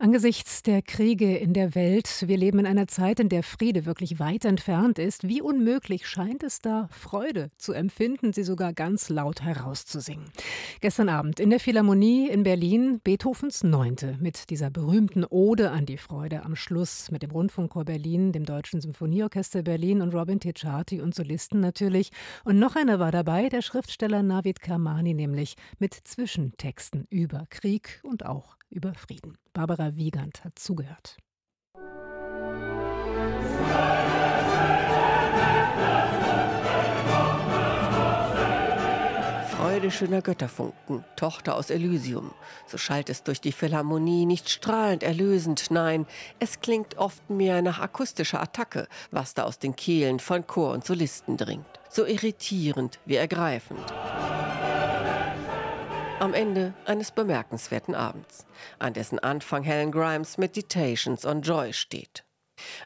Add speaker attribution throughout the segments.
Speaker 1: Angesichts der Kriege in der Welt, wir leben in einer Zeit, in der Friede wirklich weit entfernt ist, wie unmöglich scheint es da, Freude zu empfinden, sie sogar ganz laut herauszusingen. Gestern Abend in der Philharmonie in Berlin Beethovens Neunte mit dieser berühmten Ode an die Freude am Schluss mit dem Rundfunkchor Berlin, dem Deutschen Symphonieorchester Berlin und Robin Ticciati und Solisten natürlich. Und noch einer war dabei, der Schriftsteller Navid Kermani, nämlich mit Zwischentexten über Krieg und auch über Frieden. Barbara Wiegand hat zugehört.
Speaker 2: Freude schöner Götterfunken, Tochter aus Elysium. So schallt es durch die Philharmonie, nicht strahlend erlösend, nein, es klingt oft mehr nach akustischer Attacke, was da aus den Kehlen von Chor und Solisten dringt. So irritierend wie ergreifend am Ende eines bemerkenswerten Abends, an dessen Anfang Helen Grimes Meditations on Joy steht.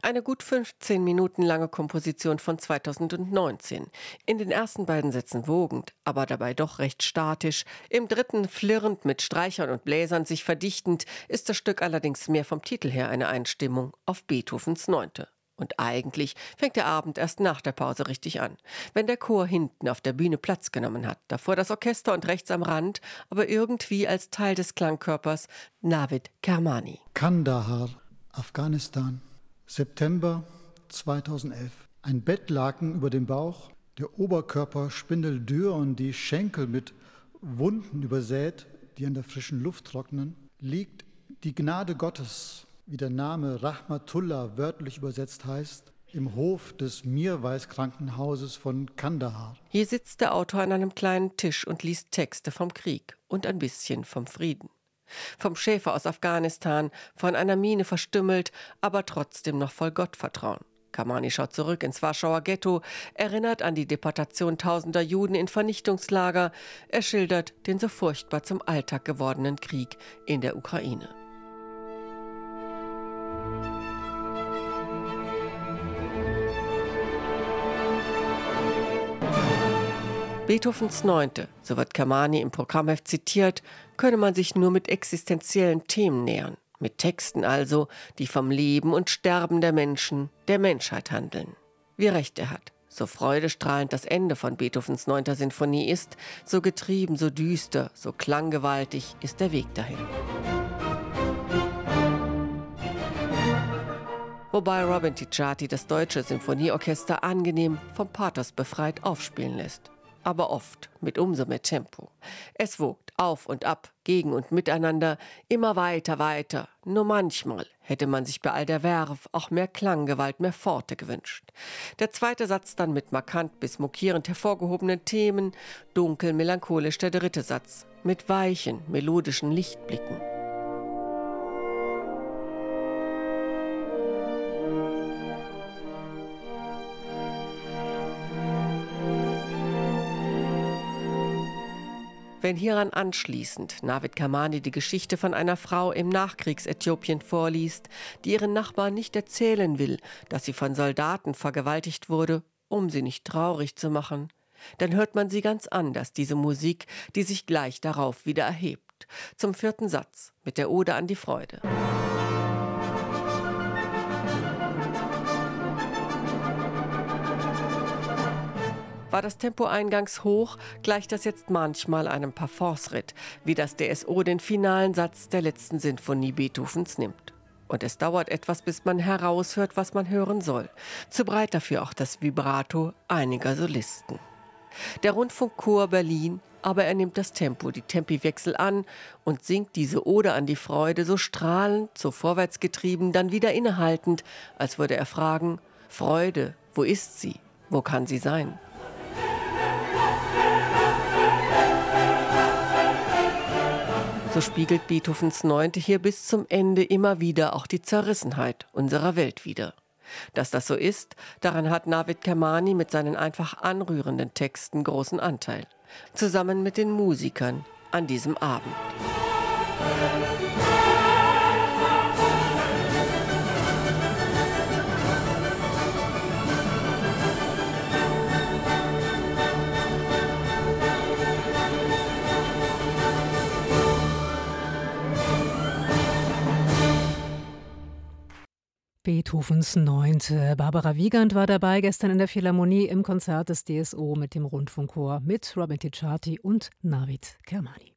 Speaker 2: Eine gut 15 Minuten lange Komposition von 2019. In den ersten beiden Sätzen wogend, aber dabei doch recht statisch. Im dritten flirrend mit Streichern und Bläsern sich verdichtend, ist das Stück allerdings mehr vom Titel her eine Einstimmung auf Beethovens Neunte. Und eigentlich fängt der Abend erst nach der Pause richtig an, wenn der Chor hinten auf der Bühne Platz genommen hat, davor das Orchester und rechts am Rand, aber irgendwie als Teil des Klangkörpers Navid Kermani.
Speaker 3: Kandahar, Afghanistan, September 2011. Ein Bettlaken über dem Bauch, der Oberkörper spindeldürr und die Schenkel mit Wunden übersät, die an der frischen Luft trocknen, liegt die Gnade Gottes wie der Name Rahmatullah wörtlich übersetzt heißt, im Hof des Mirwais-Krankenhauses von Kandahar.
Speaker 2: Hier sitzt der Autor an einem kleinen Tisch und liest Texte vom Krieg und ein bisschen vom Frieden. Vom Schäfer aus Afghanistan, von einer Mine verstümmelt, aber trotzdem noch voll Gottvertrauen. Kamani schaut zurück ins Warschauer Ghetto, erinnert an die Deportation tausender Juden in Vernichtungslager, er schildert den so furchtbar zum Alltag gewordenen Krieg in der Ukraine. Beethovens Neunte, so wird Kamani im Programmheft zitiert, könne man sich nur mit existenziellen Themen nähern, mit Texten also, die vom Leben und Sterben der Menschen, der Menschheit handeln. Wie recht er hat. So freudestrahlend das Ende von Beethovens neunter Sinfonie ist, so getrieben, so düster, so klanggewaltig ist der Weg dahin. Wobei Robin Ticciati das deutsche Sinfonieorchester angenehm vom Pathos befreit aufspielen lässt aber oft mit umso mehr Tempo. Es wogt auf und ab, gegen und miteinander, immer weiter, weiter. Nur manchmal hätte man sich bei all der Werf auch mehr Klanggewalt, mehr Pforte gewünscht. Der zweite Satz dann mit markant bis mokierend hervorgehobenen Themen, dunkel melancholisch der dritte Satz, mit weichen, melodischen Lichtblicken. Wenn hieran anschließend Navid Kamani die Geschichte von einer Frau im Nachkriegsäthiopien vorliest, die ihren Nachbarn nicht erzählen will, dass sie von Soldaten vergewaltigt wurde, um sie nicht traurig zu machen, dann hört man sie ganz anders, diese Musik, die sich gleich darauf wieder erhebt. Zum vierten Satz mit der Ode an die Freude. War das Tempo eingangs hoch, gleicht das jetzt manchmal einem Parforce-Ritt, wie das DSO den finalen Satz der letzten Sinfonie Beethovens nimmt. Und es dauert etwas, bis man heraushört, was man hören soll. Zu breit dafür auch das Vibrato einiger Solisten. Der Rundfunkchor Berlin, aber er nimmt das Tempo, die Tempiwechsel an und singt diese Ode an die Freude so strahlend, so vorwärtsgetrieben, dann wieder innehaltend, als würde er fragen, Freude, wo ist sie? Wo kann sie sein? So spiegelt Beethovens Neunte hier bis zum Ende immer wieder auch die Zerrissenheit unserer Welt wider. Dass das so ist, daran hat Navid Kermani mit seinen einfach anrührenden Texten großen Anteil. Zusammen mit den Musikern an diesem Abend.
Speaker 1: Beethovens Neunte. Barbara Wiegand war dabei gestern in der Philharmonie im Konzert des DSO mit dem Rundfunkchor mit Robin Ticciati und Navid Kermani.